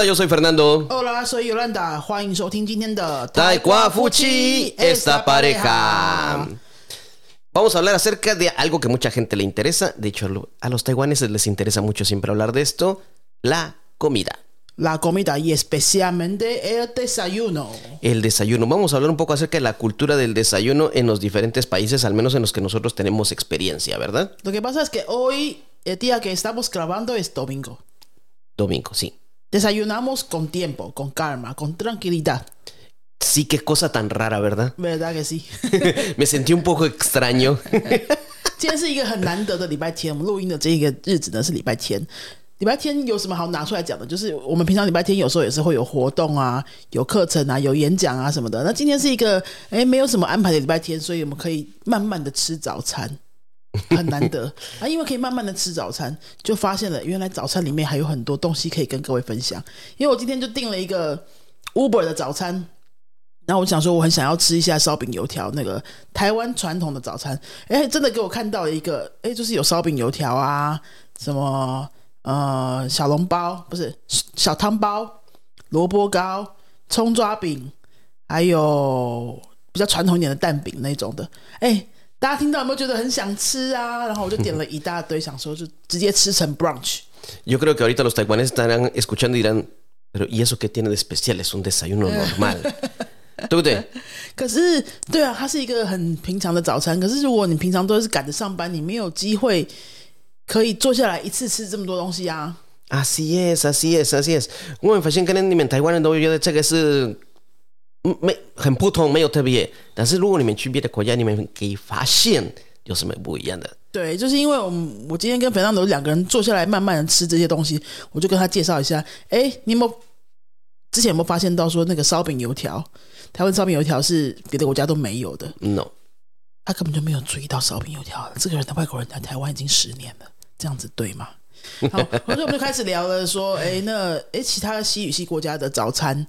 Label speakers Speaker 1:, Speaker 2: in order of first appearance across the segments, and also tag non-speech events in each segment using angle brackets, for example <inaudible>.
Speaker 1: Hola, yo soy Fernando.
Speaker 2: Hola, soy Yolanda.
Speaker 1: Fuchi, esta pareja. Vamos a hablar acerca de algo que mucha gente le interesa. De hecho, a los taiwaneses les interesa mucho siempre hablar de esto: la comida.
Speaker 2: La comida y especialmente el desayuno.
Speaker 1: El desayuno. Vamos a hablar un poco acerca de la cultura del desayuno en los diferentes países, al menos en los que nosotros tenemos experiencia, ¿verdad?
Speaker 2: Lo que pasa es que hoy, el día que estamos grabando es domingo.
Speaker 1: Domingo, sí.
Speaker 2: Desayunamos con tiempo, con calma, con tranquilidad.
Speaker 1: Sí, qué cosa tan rara, ¿verdad?
Speaker 2: ¿Verdad que
Speaker 1: sí？Me <laughs> sentí un poco extraño. <laughs>
Speaker 2: 今天是一个很难得的礼拜天，我们录音的这一个日子呢是礼拜天。礼拜天有什么好拿出来讲的？就是我们平常礼拜天有时候也是会有活动啊，有课程啊，有演讲啊什么的。那今天是一个哎没有什么安排的礼拜天，所以我们可以慢慢的吃早餐，很难得啊。因为可以慢慢的吃早餐，就发现了原来早餐里面还有很多东西可以跟各位分享。因为我今天就订了一个 Uber 的早餐，然后我想说，我很想要吃一下烧饼油条，那个台湾传统的早餐。哎，真的给我看到了一个，哎，就是有烧饼油条啊，什么呃小笼包，不是小汤包、萝卜糕、葱抓饼，还有比较传统一点的蛋饼那种的。哎，大家听到有没有觉得很想吃啊？然后我就点了一大堆，想说就直接吃成 brunch。
Speaker 1: Yo creo que ahorita los taiwaneses estarán escuchando y dirán, pero ¿y eso qué tiene de especial? Es un desayuno normal. 对不对？
Speaker 2: 可是，对啊，它是一个很平常的早餐。可是，如果你平常都是赶着上班，你没有机会可以坐下来一次吃这么多东西啊。
Speaker 1: Así es, así es, así es. 我们发现可能你们台湾人都觉得这个是嗯没很普通，没有特别。但是如果你们去别的国家，你们可以发现有什么不一样的。
Speaker 2: 对，就是因为我们我今天跟肥当斗两个人坐下来慢慢的吃这些东西，我就跟他介绍一下。哎，你有没有之前有没有发现到说那个烧饼油条，台湾烧饼油条是别的国家都没有的
Speaker 1: ，No，
Speaker 2: 他根本就没有注意到烧饼油条。这个人的，外国人在台湾已经十年了，这样子对吗？<laughs> 好，所以我们就开始聊了，说，哎，那哎，其他西语系国家的早餐，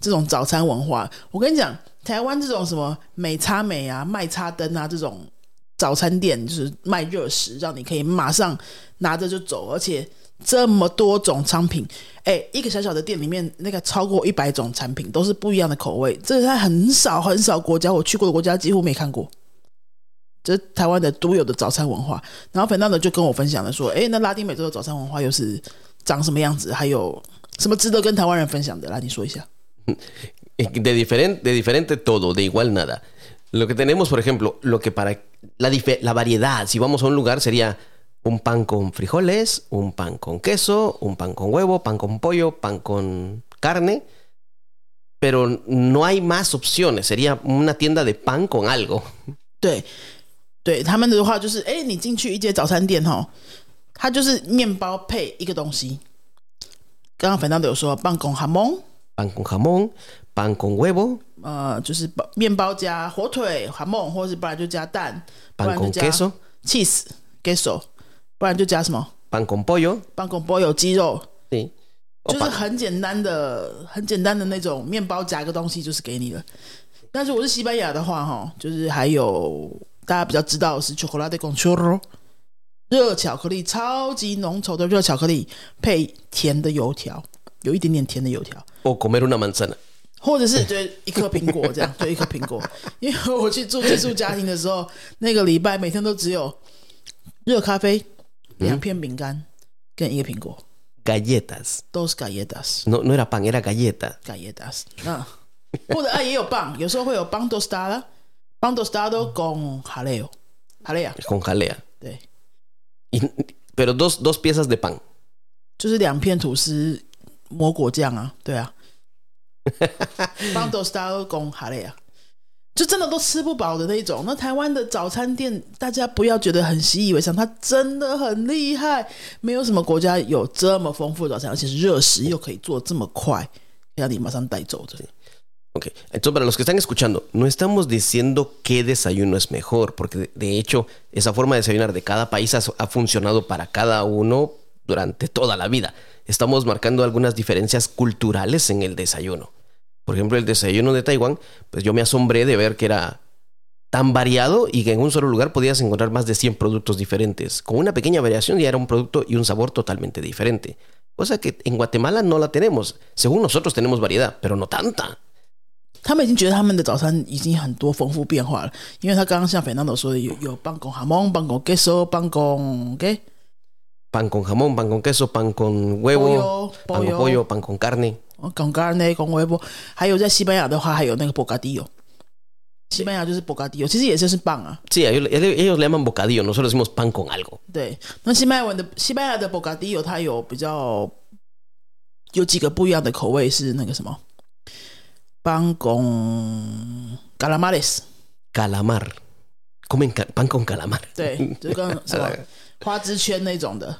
Speaker 2: 这种早餐文化，我跟你讲，台湾这种什么美差美啊、麦差灯啊这种早餐店，就是卖热食，让你可以马上拿着就走，而且这么多种商品，哎，一个小小的店里面，那个超过一百种产品都是不一样的口味，这是在很少很少国家我去过的国家几乎没看过。这是台湾的独有的早餐文化。然后粉娜的就跟我分享了说，哎，那拉丁美洲的早餐文化又是长什么样子？还有什么值得跟台湾人分享的？来，你说一下。<laughs>
Speaker 1: de diferente, de diferente todo, de igual nada. Lo que tenemos, por ejemplo, lo que para la, dife- la variedad, si vamos a un lugar sería un pan con frijoles, un pan con queso, un pan con huevo, pan con pollo, pan con carne. Pero no hay más opciones. Sería una tienda de pan con algo. <laughs>
Speaker 2: 对，对他们的话就是，哎，你进去一间早餐店哈，它就是面包配一个东西。刚刚粉娜的有说，棒拱哈蒙，
Speaker 1: Pan con jamón, pan con huevo,
Speaker 2: 呃，就是包面包加火腿、哈梦，或者是不然就加蛋，不
Speaker 1: pan
Speaker 2: 然就
Speaker 1: con
Speaker 2: 加
Speaker 1: queso,
Speaker 2: cheese、queso，不然就加什么
Speaker 1: pan con pollo.
Speaker 2: 棒拱包有鸡肉
Speaker 1: ，Sí. O
Speaker 2: 就是
Speaker 1: pan-
Speaker 2: 很简单的、很简单的那种面包夹个东西，就是给你了。但是我是西班牙的话，哈，就是还有大家比较知道的是 chocolate con churro，热巧克力，超级浓稠的热巧克力配甜的油条，有一点点甜的油条，
Speaker 1: 哦.
Speaker 2: 或者是就一颗苹果这样，就一颗苹果。因为我去住寄宿家庭的时候，那个礼拜每天都只有热咖啡、两片饼干跟一个苹果
Speaker 1: ，Galletas.
Speaker 2: 都是 galletas。
Speaker 1: No, no era pan, era galleta.
Speaker 2: galletas，嗯，或者啊也有棒，有时候会有 pan tostada，pan tostado con
Speaker 1: jaleo，jalea，Con jalea.
Speaker 2: 对
Speaker 1: ，Y- pero dos, dos piezas de pan.
Speaker 2: 就是两片吐司抹果酱啊，对啊，pan tostado con jalea，就真的都吃不饱的那种。那台湾的早餐店，大家不要觉得很习以为常，它真的很厉害，没有什么国家有这么丰富的早餐，而且是热食，又可以做这么快，让你马上带走的。
Speaker 1: Ok, entonces para los que están escuchando, no estamos diciendo qué desayuno es mejor, porque de, de hecho esa forma de desayunar de cada país ha, ha funcionado para cada uno durante toda la vida. Estamos marcando algunas diferencias culturales en el desayuno. Por ejemplo, el desayuno de Taiwán, pues yo me asombré de ver que era tan variado y que en un solo lugar podías encontrar más de 100 productos diferentes. Con una pequeña variación ya era un producto y un sabor totalmente diferente. Cosa que en Guatemala no la tenemos. Según nosotros tenemos variedad, pero no tanta.
Speaker 2: 他们已经觉得他们的早餐已经很多丰富变化了，因为他刚刚像 Fernando 说的，有有棒con jamón、棒 con queso、棒 con ¿qué?
Speaker 1: Pan con jamón, pan con queso, pan con huevo,
Speaker 2: Pollo,
Speaker 1: pan con
Speaker 2: pollo.
Speaker 1: pollo, pan con carne.
Speaker 2: con carne、con huevo，还有在西班牙的话，还有那个 bocadillo。西班牙就是 bocadillo，其实也就是棒啊。
Speaker 1: Sí, ellos, ellos le llaman bocadillo, nosotros decimos pan con algo.
Speaker 2: 对，那西班牙文的西班牙的 bocadillo 它有比较有几个不一样的口味，是那个什么 pan con
Speaker 1: calamares，Calamar. Comen ca- pan con calamar.
Speaker 2: 对，就跟什么花枝圈那种的，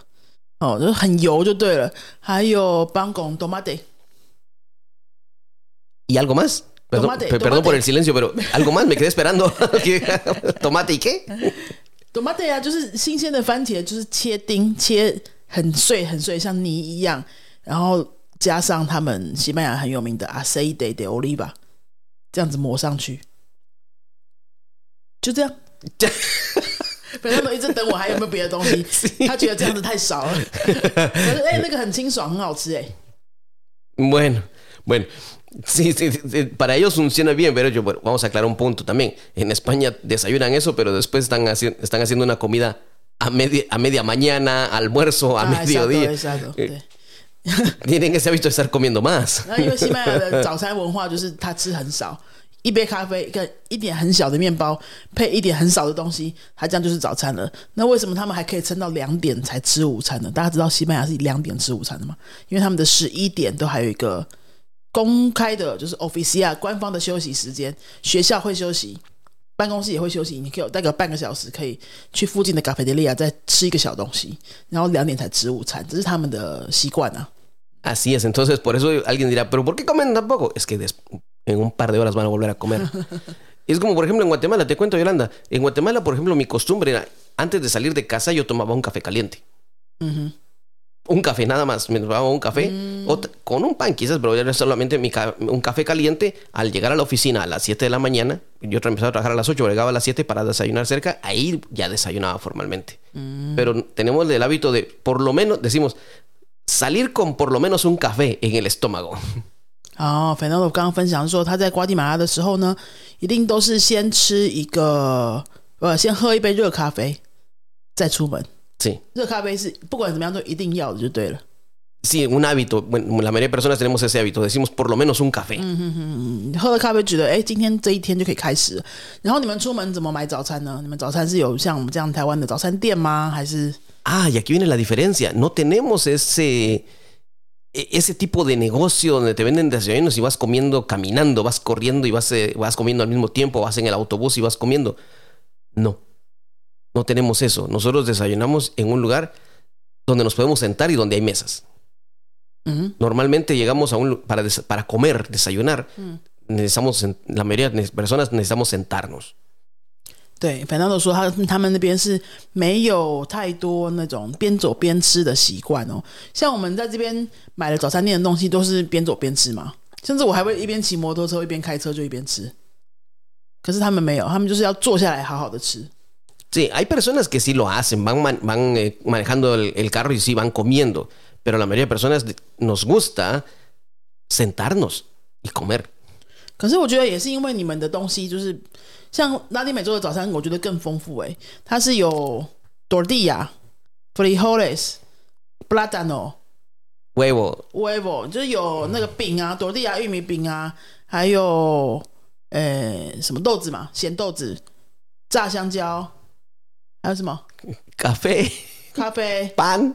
Speaker 2: 哦，就是很油就对了。还有 pan con
Speaker 1: tomate，¿Y algo más? Perdón,
Speaker 2: Tomate,
Speaker 1: pe- perdón
Speaker 2: tomate.
Speaker 1: por el silencio, pero algo más, me quedé esperando. ¿Tomate y qué?
Speaker 2: tomate 啊，就是新鲜的番茄，就是切丁，切很碎很碎，像泥一样，然后加上他们西班牙很有名的 aceite de oliva，这样子抹上去，就这样。反正都一直等我还有没有别的东西，他觉得这样子太少了。可是哎、那个很清爽，很好吃哎、
Speaker 1: Bueno, <laughs> bueno. Sí, sí, sí, sí, para ellos funciona bien, pero yo, bueno, vamos a aclarar un punto también. En España desayunan eso, pero después están, haci- están haciendo una comida a media, a media mañana, almuerzo, a
Speaker 2: 啊
Speaker 1: mediodía.
Speaker 2: exacto, exacto，对。 <laughs>
Speaker 1: Tienen ese hábito de estar comiendo más.
Speaker 2: 那因为西班牙的早餐文化就是他吃很少， <laughs> 一杯咖啡跟一点很小的面包配一点很少的东西，他这样就是早餐了。那为什么他们还可以撑到两点才吃午餐呢？大家知道西班牙是两点吃午餐的吗？因为他们的十一点都还有一个公开的，就是 officia 官方的休息时间，学校会休息。办公室也会休息，你可以有大概半个小时，可以去附近的咖啡店利亚再吃一个小东西，然后两点才吃午餐，这是他们的习惯啊。
Speaker 1: Así es, entonces por eso alguien dirá, pero ¿por qué comen tan poco? Es que des- en un par de horas van a volver a comer. es como, por ejemplo, en Guatemala, te cuento, Yolanda, en Guatemala, por ejemplo, mi costumbre era, antes de salir de casa yo tomaba un café caliente. Un café nada más, me tomaba un café ot- con un pan quizás, pero era solamente mi ca- un café caliente. Al llegar a la oficina a las 7 de la mañana, yo empezaba a trabajar a las 8, llegaba a las 7 para desayunar cerca, ahí ya desayunaba formalmente. Pero tenemos el hábito de, por lo menos, decimos, salir con por lo menos un café en el estómago. <laughs>
Speaker 2: 哦，Fernando 刚刚分享说，他在瓜地马拉的时候呢，一定都是先吃一个，呃，先喝一杯热咖啡，再出门。
Speaker 1: Sí.
Speaker 2: 热咖啡是不管怎么样都一定要的，就对了。
Speaker 1: Sí, un hábito. Bueno, la mayoría de personas tenemos ese hábito. Decimos por lo menos un café.
Speaker 2: 嗯，喝了咖啡觉得，哎，今天这一天就可以开始。然后你们出门怎么买早餐呢？你们早餐是有像我们这样台湾的早餐店吗？还是
Speaker 1: Ah, y aquí viene la diferencia. No tenemos ese, e- ese tipo de negocio donde te venden desayunos y vas comiendo caminando, vas corriendo y vas, eh, vas comiendo al mismo tiempo, vas en el autobús y vas comiendo. No, no tenemos eso. Nosotros desayunamos en un lugar donde nos podemos sentar y donde hay mesas.
Speaker 2: 嗯
Speaker 1: Normalmente llegamos a un para, des- para comer, desayunar.
Speaker 2: 嗯
Speaker 1: ，Necesitamos, la mayoría de personas necesitamos sentarnos.
Speaker 2: 对，Fernando 说他他们那边是没有太多那种边走边吃的习惯哦。像我们在这边买了早餐店的东西，都是边走边吃嘛。甚至我还会一边骑摩托车一边开车就一边吃。可是他们没有，他们就是要坐下来好好的吃。
Speaker 1: Sí, hay personas que sí lo hacen, van, man- van eh, manejando el, el carro y sí van comiendo, pero la mayoría de personas nos gusta sentarnos y comer.
Speaker 2: 可是我觉得也是因为你们的东西，就是像拉丁美洲的早餐我觉得更丰富诶它是有多利亚
Speaker 1: flihoris
Speaker 2: bladano vivo vivo 就是有那个饼啊多利亚玉米饼啊还有诶什么豆子嘛咸豆子炸香蕉还有什么？
Speaker 1: 咖啡。
Speaker 2: 咖啡。<laughs>
Speaker 1: 拌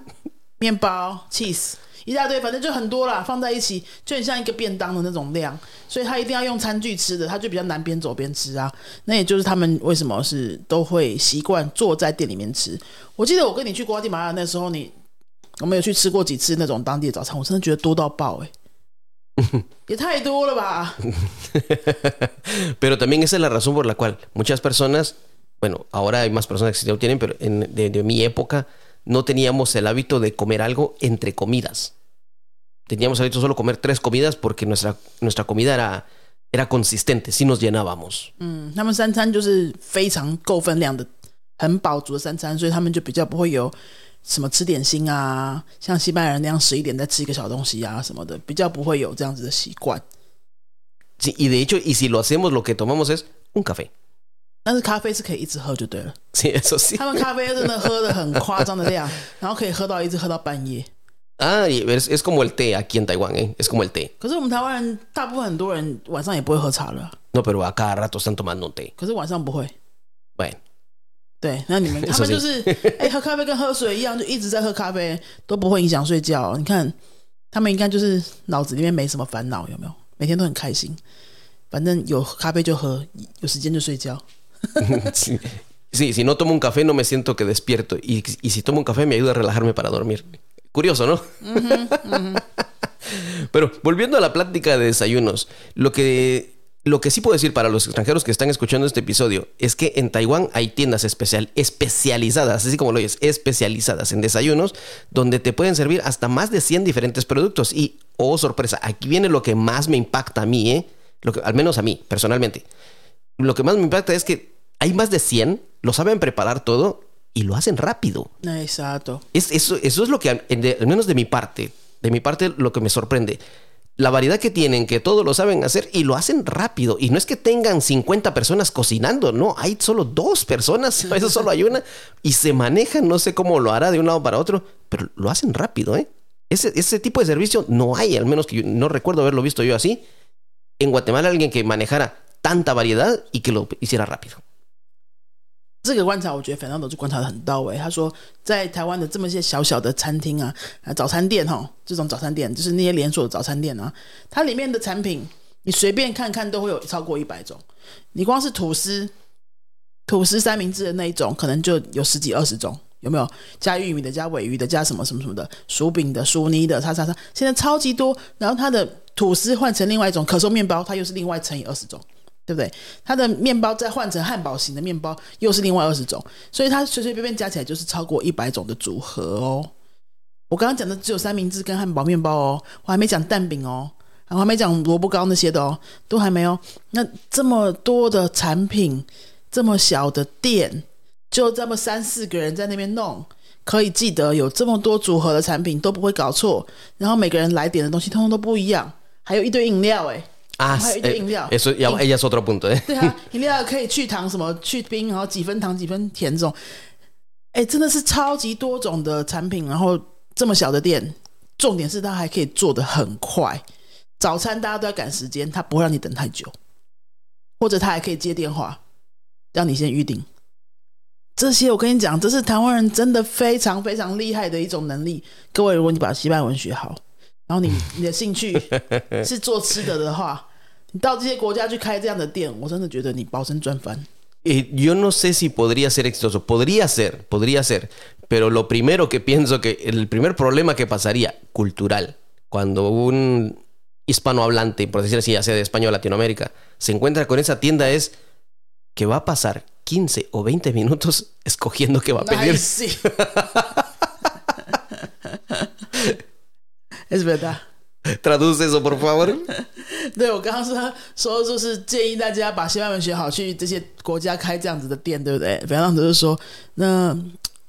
Speaker 2: 面包 cheese 一大堆，反正就很多啦，放在一起就很像一个便当的那种量，所以他一定要用餐具吃的，他就比较难边走边吃啊。那也就是他们为什么是都会习惯坐在店里面吃。我记得我跟你去瓜地马拉那时候你，我们有去吃过几次那种当地的早餐，我真的觉得多到爆哎、也太多了吧？<laughs>
Speaker 1: pero también esa es la razón por la cual muchas personas, bueno, ahora hay más personas que sí lo tienen, pero en, de, de mi época no teníamos el hábito de comer algo entre comidas. Teníamos el hábito solo comer tres comidas porque nuestra, nuestra comida era, era consistente, sí nos llenábamos.
Speaker 2: 嗯，他们三餐就是非常够分量的， 很饱足的三餐，所以他们就比较不会有什么吃点心啊，像西班牙人那样十一点再吃一个小东西啊什么的，比较不会有这样子的习惯。
Speaker 1: Sí, y de hecho, y si lo hacemos, lo que tomamos es un café.
Speaker 2: 但是咖啡是可以一直喝就对了.他们咖啡真的喝的很夸张的量，<laughs> 然后可以喝到一直喝到半夜。
Speaker 1: Ah, es, es como el té aquí en Taiwán, ¿eh? Es como el té.
Speaker 2: 可是我们台湾人大部分很多人晚上也不会喝茶了
Speaker 1: ，No, pero a cada rato están tomando un té.
Speaker 2: 可是晚上不会。
Speaker 1: Bueno,
Speaker 2: 对，那你们 <laughs> 他们就是哎、喝咖啡跟喝水一样，就一直在喝咖啡，都不会影响睡觉。你看他们应该就是脑子里面没什么烦恼，有没有？每天都很开心，反正有咖啡就喝，有时间就睡觉。<laughs>
Speaker 1: sí, sí, si no tomo un café no me siento que despierto. Y, y si tomo un café me ayuda a relajarme para dormir. Curioso, ¿no? <laughs> Pero volviendo a la plática de desayunos, lo que, lo que sí puedo decir para los extranjeros que están escuchando este episodio es que en Taiwán hay tiendas especial, especializadas, así como lo oyes, especializadas en desayunos, donde te pueden servir hasta más de 100 diferentes productos. Y, oh sorpresa, aquí viene lo que más me impacta a mí, ¿eh? Lo que, al menos a mí, personalmente. Lo que más me impacta es que hay más de 100, lo saben preparar todo y lo hacen rápido. Exacto，Es, eso, eso es lo que, al menos de mi parte, de mi parte, lo que me sorprende. La variedad que tienen, que todo lo saben hacer y lo hacen rápido. Y no es que tengan 50 personas cocinando, no, hay solo dos personas, <laughs> a veces solo hay una, y se manejan, no sé cómo lo hará de un lado para otro, pero lo hacen rápido, ¿eh? Ese, ese tipo de servicio no hay, al menos que yo no recuerdo haberlo visto yo así. En Guatemala alguien que manejara tanta variedad y que lo hiciera rápido.
Speaker 2: 这个观察我觉得反正都是观察的很到位。他说，在台湾的这么些小小的餐厅啊，啊早餐店哈，这种早餐店就是那些连锁的早餐店啊，它里面的产品你随便看看都会有超过一百种。你光是吐司、吐司三明治的那一种，可能就有十几二十种，有没有？加玉米的、加尾鱼的、加什么什么什么的，薯饼的、薯泥的，叉叉叉，现在超级多。然后它的吐司换成另外一种可颂面包，它又是另外乘以二十种。对不对？它的面包再换成汉堡型的面包，又是另外二十种，所以它随随便便加起来就是超过一百种的组合哦。我刚刚讲的只有三明治跟汉堡面包哦，我还没讲蛋饼哦，然后还没讲萝卜糕那些的哦，都还没有。那这么多的产品，这么小的店，就这么三四个人在那边弄，可以记得有这么多组合的产品都不会搞错，然后每个人来点的东西通通都不一样，还有一堆饮料诶哎。
Speaker 1: Ah,
Speaker 2: Ay,
Speaker 1: eh,
Speaker 2: de inglés.
Speaker 1: eso ya, ya es otro punto, ¿eh?
Speaker 2: 对啊，饮料可以去糖，什么去冰，然后几分糖几分甜这种，哎，真的是超级多种的产品，然后这么小的店，重点是它还可以做的很快。早餐大家都要赶时间，它不会让你等太久，或者它还可以接电话，让你先预定。这些我跟你讲，这是台湾人真的非常非常厉害的一种能力。各位，如果你把西班牙文学好，然后你你的兴趣是做吃的的话，你到这些国家去开这样的店，我真的觉得你包身赚翻。 <laughs>
Speaker 1: Eh, yo no sé si podría ser exitoso. Podría ser, podría ser. Pero lo primero que pienso que el primer problema que pasaría, cultural, cuando un hispanohablante, por decir así, ya sea de España o Latinoamérica, se encuentra con esa tienda es que va a pasar 15 o 20 minutos escogiendo qué va a pedir.
Speaker 2: Ay, sí. <laughs> es verdad。
Speaker 1: Traduce eso, por favor. <laughs>
Speaker 2: 对我刚刚说说，就是建议大家把西班牙文学好，去这些国家开这样子的店，对不对？反正就是说，那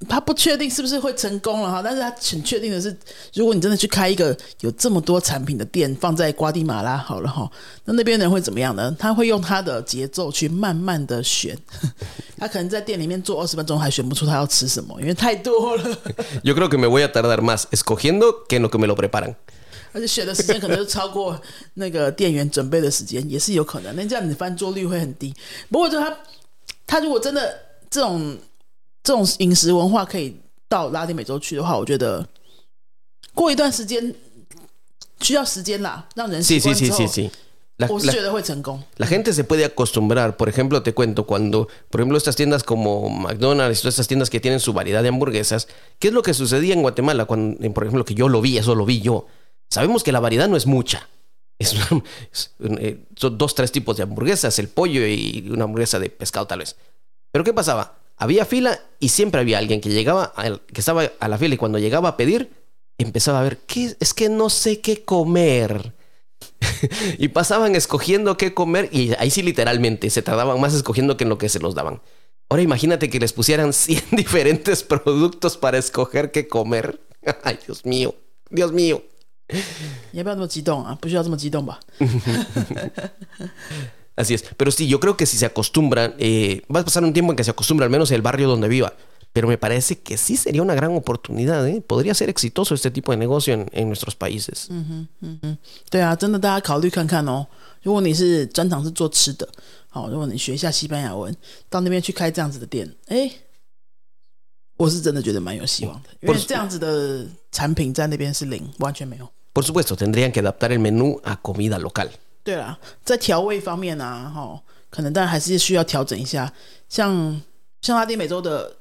Speaker 2: 他不确定是不是会成功了哈，但是他很确定的是，如果你真的去开一个有这么多产品的店，放在瓜地马拉好了哈，那那边人会怎么样呢？他会用他的节奏去慢慢的选，<laughs> 他可能在店里面坐二十分钟还选不出他要吃什么，因为太多了，<laughs>
Speaker 1: Yo creo que me voy a tardar más escogiendo que en lo que me lo preparan.
Speaker 2: 而且选的时间可能就超过那个店员准备的时间，也是有可能。那这样你的翻桌率会很低。不过就他他如果真的这种这种饮食文化可以到拉丁美洲去的话，我觉得过一段时间需要时间啦，让人
Speaker 1: Sí,
Speaker 2: 习
Speaker 1: sí,
Speaker 2: 惯
Speaker 1: sí,
Speaker 2: 之后
Speaker 1: sí, sí. La-
Speaker 2: 我是
Speaker 1: la-
Speaker 2: 觉得会成功。
Speaker 1: La gente se puede acostumbrar. Por ejemplo, te cuento, cuando, por ejemplo, estas tiendas como McDonald's, todas estas tiendas que tienen su variedad de hamburguesas, ¿qué es lo que sucedía en Guatemala? Cuando, eh, por ejemplo, que yo lo vi, eso lo vi yo. Sabemos que la variedad no es mucha. Es una- es, eh, son dos, tres tipos de hamburguesas, el pollo y una hamburguesa de pescado tal vez. Pero ¿qué pasaba? Había fila y siempre había alguien que llegaba, que estaba a la fila y cuando llegaba a pedir, empezaba a ver, ¿qué? Es que no sé qué comer. <laughs> y pasaban escogiendo qué comer y ahí sí literalmente se tardaban más escogiendo que en lo que se los daban. Ahora imagínate que les pusieran <laughs> 100 diferentes productos para escoger qué comer. <laughs> Ay, Dios mío, Dios mío.
Speaker 2: 你要不要那么激动啊？不需要这么激动吧？
Speaker 1: Así es. Pero sí, yo creo que si se acostumbran, eh, va a pasar un tiempo en que se acostumbra, al menos el barrio donde viva. Pero me parece que sí sería una gran oportunidad. ¿eh? Podría ser exitoso este tipo de negocio en, en nuestros países.
Speaker 2: 对啊，真的，大家考虑看看哦。如果你是专长是做吃的，好，如果你学一下西班牙文，到那边去开这样子的店，哎，我是真的觉得蛮有希望的，因为这样子的产品在那边是零，完全没有。
Speaker 1: Por supuesto, tendrían que adaptar el menú a comida local.
Speaker 2: 对啦，在调味方面啊，哈，可能但还是需要调整一下。像像拉丁美洲的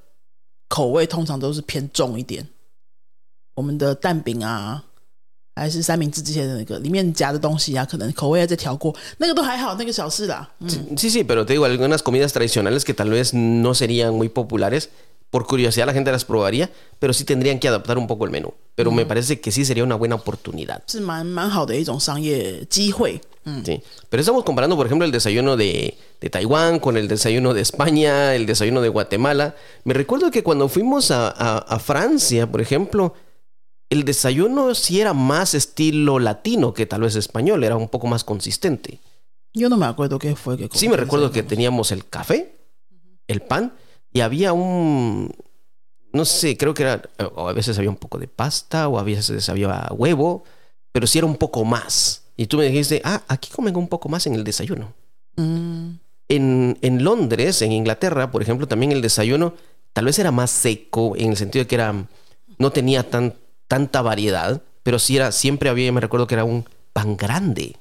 Speaker 2: 口味通常都是偏重一点，我们的蛋饼啊，还是三明治这些的那个里面夹的东西啊，可能口味要再调过，那个都还好，那个小事啦。嗯
Speaker 1: ，Sí, sí, pero te digo, algunas comidas tradicionales que tal vez no serían muy populares, por curiosidad la gente las probaría, pero sí tendrían que adaptar un poco el menú. Pero me parece que sí sería una buena oportunidad.
Speaker 2: 是蛮蛮好的一种商业机会。嗯
Speaker 1: ，Sí. Pero estamos comparando, por ejemplo, el desayuno de, de Taiwán con el desayuno de España, el desayuno de Guatemala. Me recuerdo que cuando fuimos a, a- a Francia, por ejemplo, el desayuno sí era más estilo latino que tal vez español, era un poco más consistente.
Speaker 2: yo no me acuerdo qué fue que
Speaker 1: Sí, me recuerdo que teníamos el café, el pan, y había un. No sé, creo que era. O a veces había un poco de pasta, o a veces había huevo, pero sí era un poco más. Y tú me dijiste, ah, aquí comen un poco más en el desayuno.
Speaker 2: 嗯
Speaker 1: En, en Londres, en Inglaterra, por ejemplo, también el desayuno tal vez era más seco, en el sentido de que era. No tenía tan, tanta variedad, pero sí era. Siempre había, me recuerdo que era un pan grande.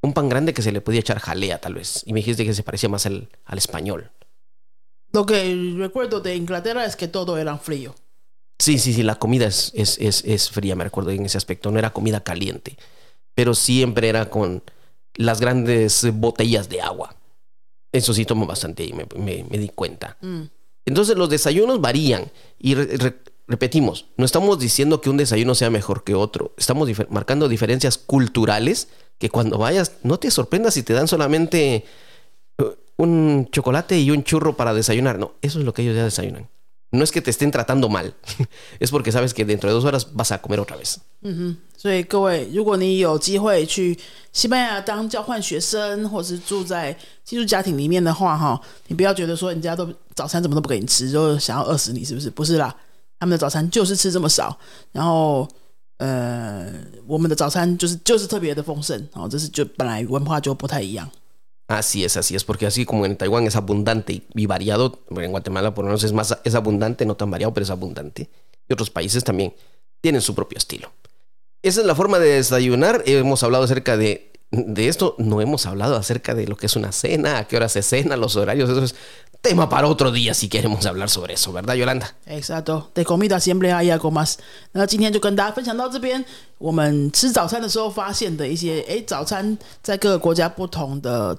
Speaker 1: Un pan grande que se le podía echar jalea, tal vez. Y me dijiste que se parecía más al, al español.
Speaker 2: lo que recuerdo de Inglaterra es que todo era frío.
Speaker 1: Sí, sí, sí, la comida es, es, es, es fría, me recuerdo en ese aspecto. No era comida caliente, pero siempre era con las grandes botellas de agua. Eso sí tomo bastante y me, me- me di cuenta.
Speaker 2: 嗯
Speaker 1: Entonces los desayunos varían y re- re- repetimos, no estamos diciendo que un desayuno sea mejor que otro, estamos difer- marcando diferencias culturales que cuando vayas no te sorprendas si te dan solamente uh, un chocolate y un churro para desayunar, no, eso es lo que ellos ya desayunan. No es que te estén tratando mal, <laughs> es porque sabes que dentro de dos horas vas a comer otra vez.
Speaker 2: 嗯，所以各位，如果你有机会去西班牙当交换学生，或是住在寄宿家庭里面的话，哈，你不要觉得说人家都早餐怎么都不给你吃，就想要饿死你，是不是？不是啦，他们的早餐就是吃这么少，然后呃，我们的早餐就是就是特别的丰盛，哦，这是就本来文化就不太一样。
Speaker 1: Así es, así es, porque así como en Taiwán es abundante y- y variado, bueno, en Guatemala por lo menos es más es abundante, no tan variado, pero es abundante. Y otros países también tienen su propio estilo. Esa es la forma de desayunar. Hemos hablado acerca de, de esto, no hemos hablado acerca de lo que es una cena, a qué hora se cena, los horarios, eso es tema para otro día si queremos hablar sobre eso, ¿verdad, Yolanda?
Speaker 2: Exacto, de comida siempre hay algo más。那今天就跟大家分享到这边，我们吃早餐的时候发现的一些，诶，早餐在各个国家不同的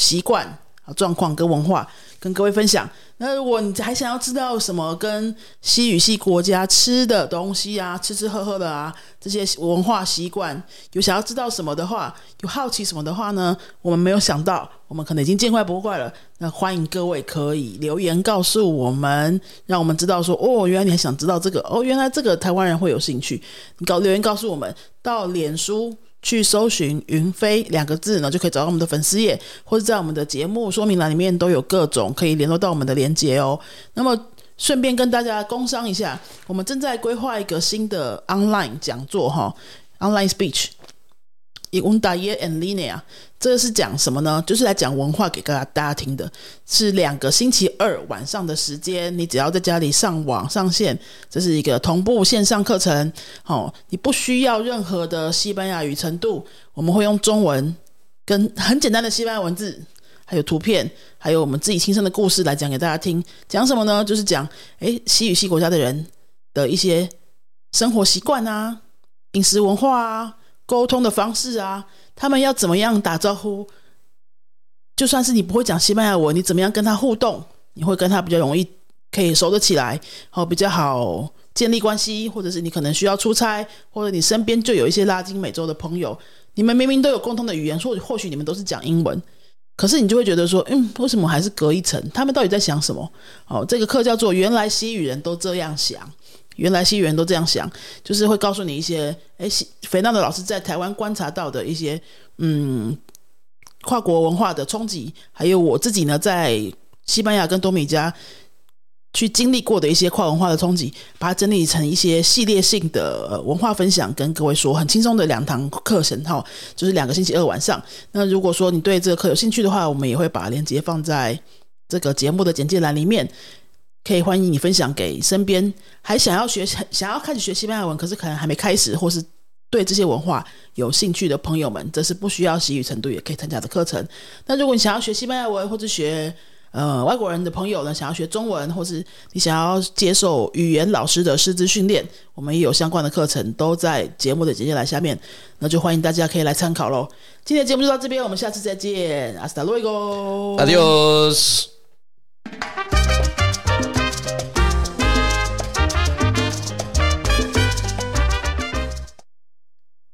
Speaker 2: 习惯、啊状况跟文化，跟各位分享。那如果你还想要知道什么跟西语系国家吃的东西啊，吃吃喝喝的啊，这些文化习惯，有想要知道什么的话，有好奇什么的话呢？我们没有想到，我们可能已经见怪不怪了。那欢迎各位可以留言告诉我们，让我们知道说，哦，原来你还想知道这个，哦，原来这个台湾人会有兴趣。你告留言告诉我们，到脸书去搜寻“云飞”两个字呢，就可以找到我们的粉丝页，或者在我们的节目说明栏里面都有各种可以联络到我们的连接哦。那么顺便跟大家工商一下，我们正在规划一个新的 online 讲座哈，online speech。以 un taller en línea，这个是讲什么呢？就是来讲文化给大家大家听的，是两个星期二晚上的时间，你只要在家里上网上线，这是一个同步线上课程。哦，你不需要任何的西班牙语程度，我们会用中文跟很简单的西班牙文字，还有图片，还有我们自己亲身的故事来讲给大家听。讲什么呢？就是讲诶西语系国家的人的一些生活习惯啊、饮食文化啊、沟通的方式啊，他们要怎么样打招呼？就算是你不会讲西班牙文，你怎么样跟他互动？你会跟他比较容易可以熟得起来，好比较好建立关系，或者是你可能需要出差，或者你身边就有一些拉丁美洲的朋友，你们明明都有共同的语言，或或许你们都是讲英文，可是你就会觉得说，嗯，为什么还是隔一层？他们到底在想什么？哦，这个课叫做“原来西语人都这样想”，原来西元都这样想，就是会告诉你一些，哎，肥娜的老师在台湾观察到的一些，嗯，跨国文化的冲击，还有我自己呢，在西班牙跟多米加。去经历过的一些跨文化的冲击，把它整理成一些系列性的文化分享，跟各位说很轻松的两堂课程哈，就是两个星期二晚上。那如果说你对这个课有兴趣的话，我们也会把链接放在这个节目的简介栏里面，可以欢迎你分享给身边还想要学、想要开始学西班牙文，可是可能还没开始，或是对这些文化有兴趣的朋友们，这是不需要习语程度也可以参加的课程。那如果你想要学西班牙文或者学，呃，外国人的朋友呢，想要学中文，或是你想要接受语言老师的师资训练，我们也有相关的课程，都在节目的简介栏下面，那就欢迎大家可以来参考喽。今天的节目就到这边，我们下次再见，阿斯达洛伊哥
Speaker 1: ，Adios。